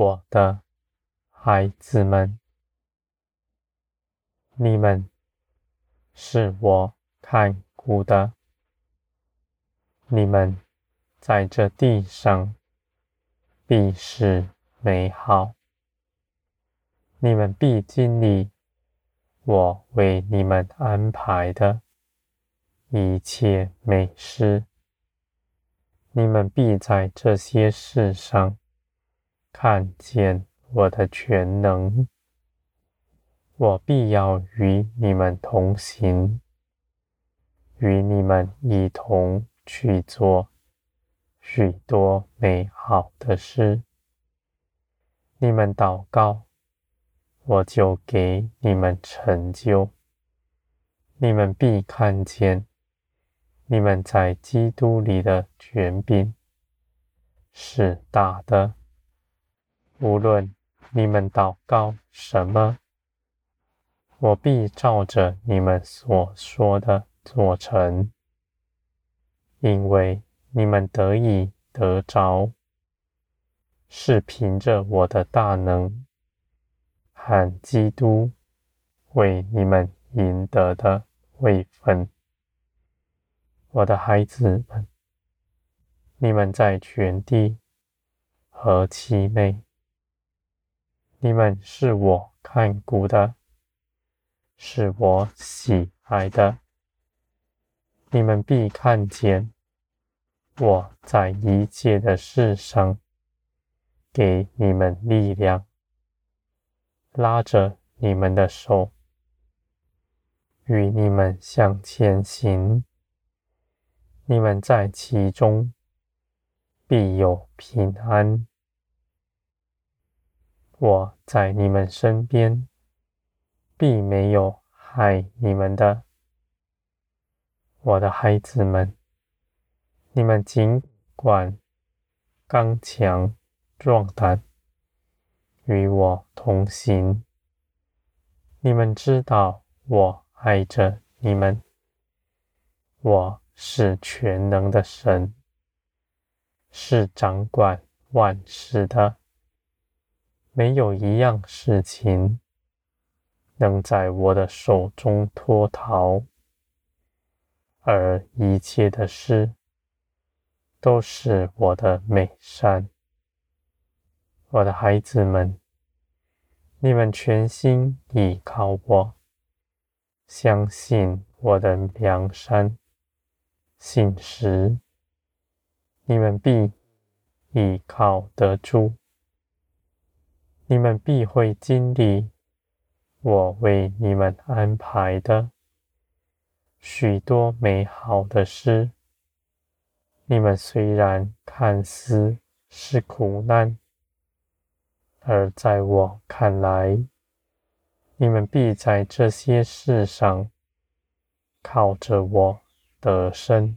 我的孩子们，你们是我看顾的，你们在这地上必是美好，你们必经历我为你们安排的一切美事，你们必在这些事上看见我的全能。我必要与你们同行，与你们一同去做许多美好的事。你们祷告，我就给你们成就。你们必看见，你们在基督里的权柄是大的。无论你们祷告什么，我必照着你们所说的做成，因为你们得以得着，是凭着我的大能和基督为你们赢得的位分。我的孩子们，你们在全地和其美！你们是我看顾的。是我喜爱的，你们必看见我在一切的事上给你们力量，拉着你们的手，与你们向前行。你们在其中必有平安。我在你们身边。必没有害你们的，我的孩子们，你们尽管刚强壮胆，与我同行。你们知道我爱着你们，我是全能的神，是掌管万事的，没有一样事情。能在我的手中脱逃，而一切的事都是我的美善。我的孩子们，你们全心倚靠我，相信我的良善信实，你们必倚靠得住，你们必会经历。我为你们安排的许多美好的事，你们虽然看似是苦难，而在我看来，你们必在这些事上靠着我得胜。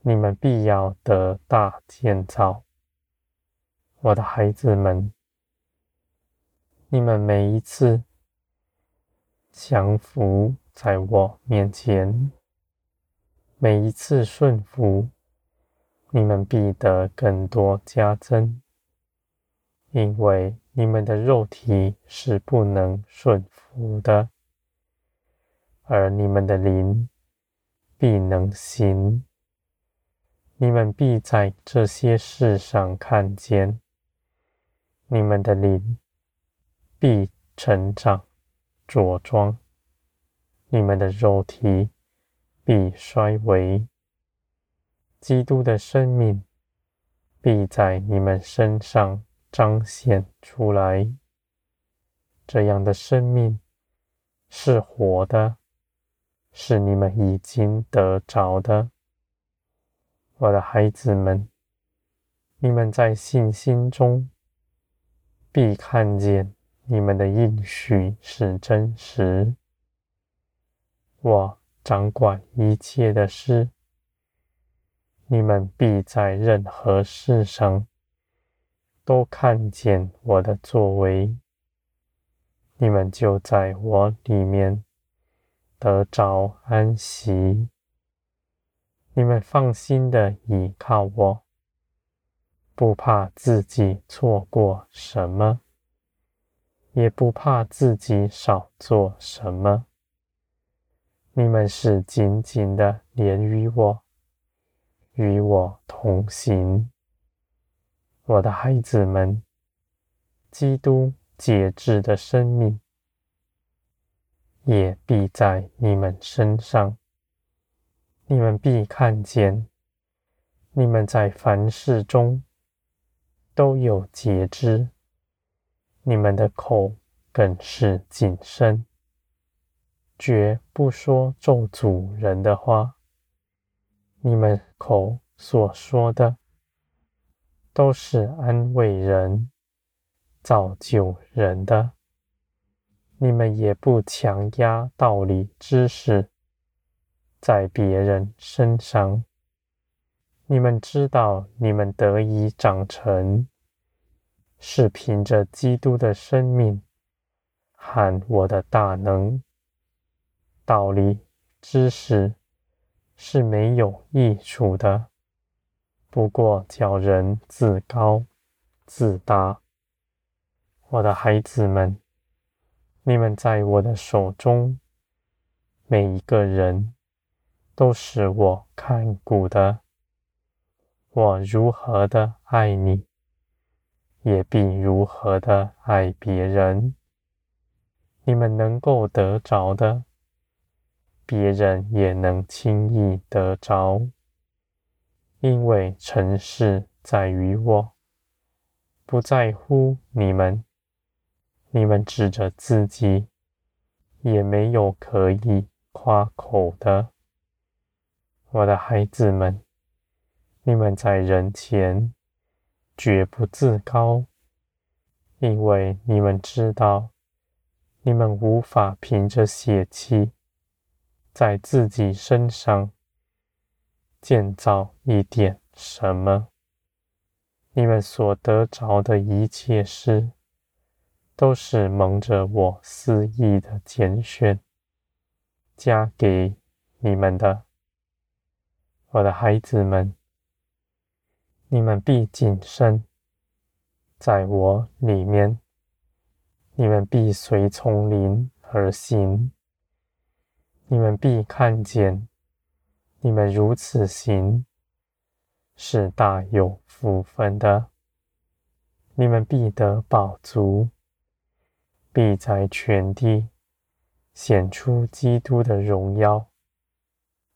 你们必要得大建造，我的孩子们，你们每一次。降服在我面前，每一次顺服，你们必得更多加增，因为你们的肉体是不能顺服的，而你们的灵必能行。你们必在这些事上看见，你们的灵必成长。着装，你们的肉体必衰微，基督的生命必在你们身上彰显出来。这样的生命是活的，是你们已经得着的，我的孩子们，你们在信心中必看见。你们的应许是真实，我掌管一切的事，你们必在任何事上都看见我的作为，你们就在我里面得着安息，你们放心的倚靠我，不怕自己错过什么，也不怕自己少做什么。你们是紧紧的连于我，与我同行。我的孩子们，基督节制的生命也必在你们身上。你们必看见，你们在凡事中。都有节制，你们的口更是谨慎，绝不说咒诅人的话。你们口所说的，都是安慰人、造就人的。你们也不强压道理知识在别人身上。你们知道，你们得以长成，是凭着基督的生命和我的大能。道理、知识是没有益处的，不过叫人自高自大。我的孩子们，你们在我的手中，每一个人都是我看顾的。我如何的爱你，也必如何的爱别人。你们能够得着的，别人也能轻易得着，因为成事在于我，不在乎你们。你们指着自己，也没有可以夸口的，我的孩子们。你们在人前绝不自高，因为你们知道，你们无法凭着血气在自己身上建造一点什么。你们所得着的一切事，都是蒙着我私意的拣选加给你们的，我的孩子们。你们必谨慎，在我里面；你们必随从灵而行；你们必看见，你们如此行，是大有福分的。你们必得饱足，必在全地显出基督的荣耀，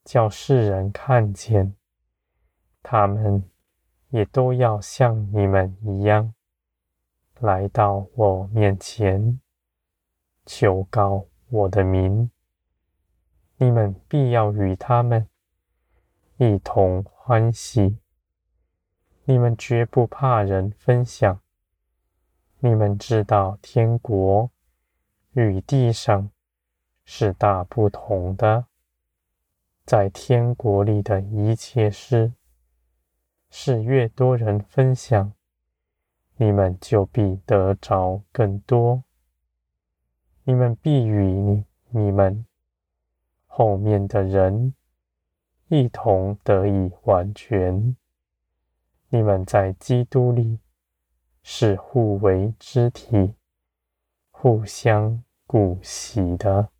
叫世人看见他们。也都要像你们一样，来到我面前，求告我的名。你们必要与他们一同欢喜。你们绝不怕人分享。你们知道天国与地上是大不同的。在天国里的一切事。是越多人分享，你们就必得着更多。你们必与你、你们后面的人一同得以完全。你们在基督里是互为肢体、互相顾惜的。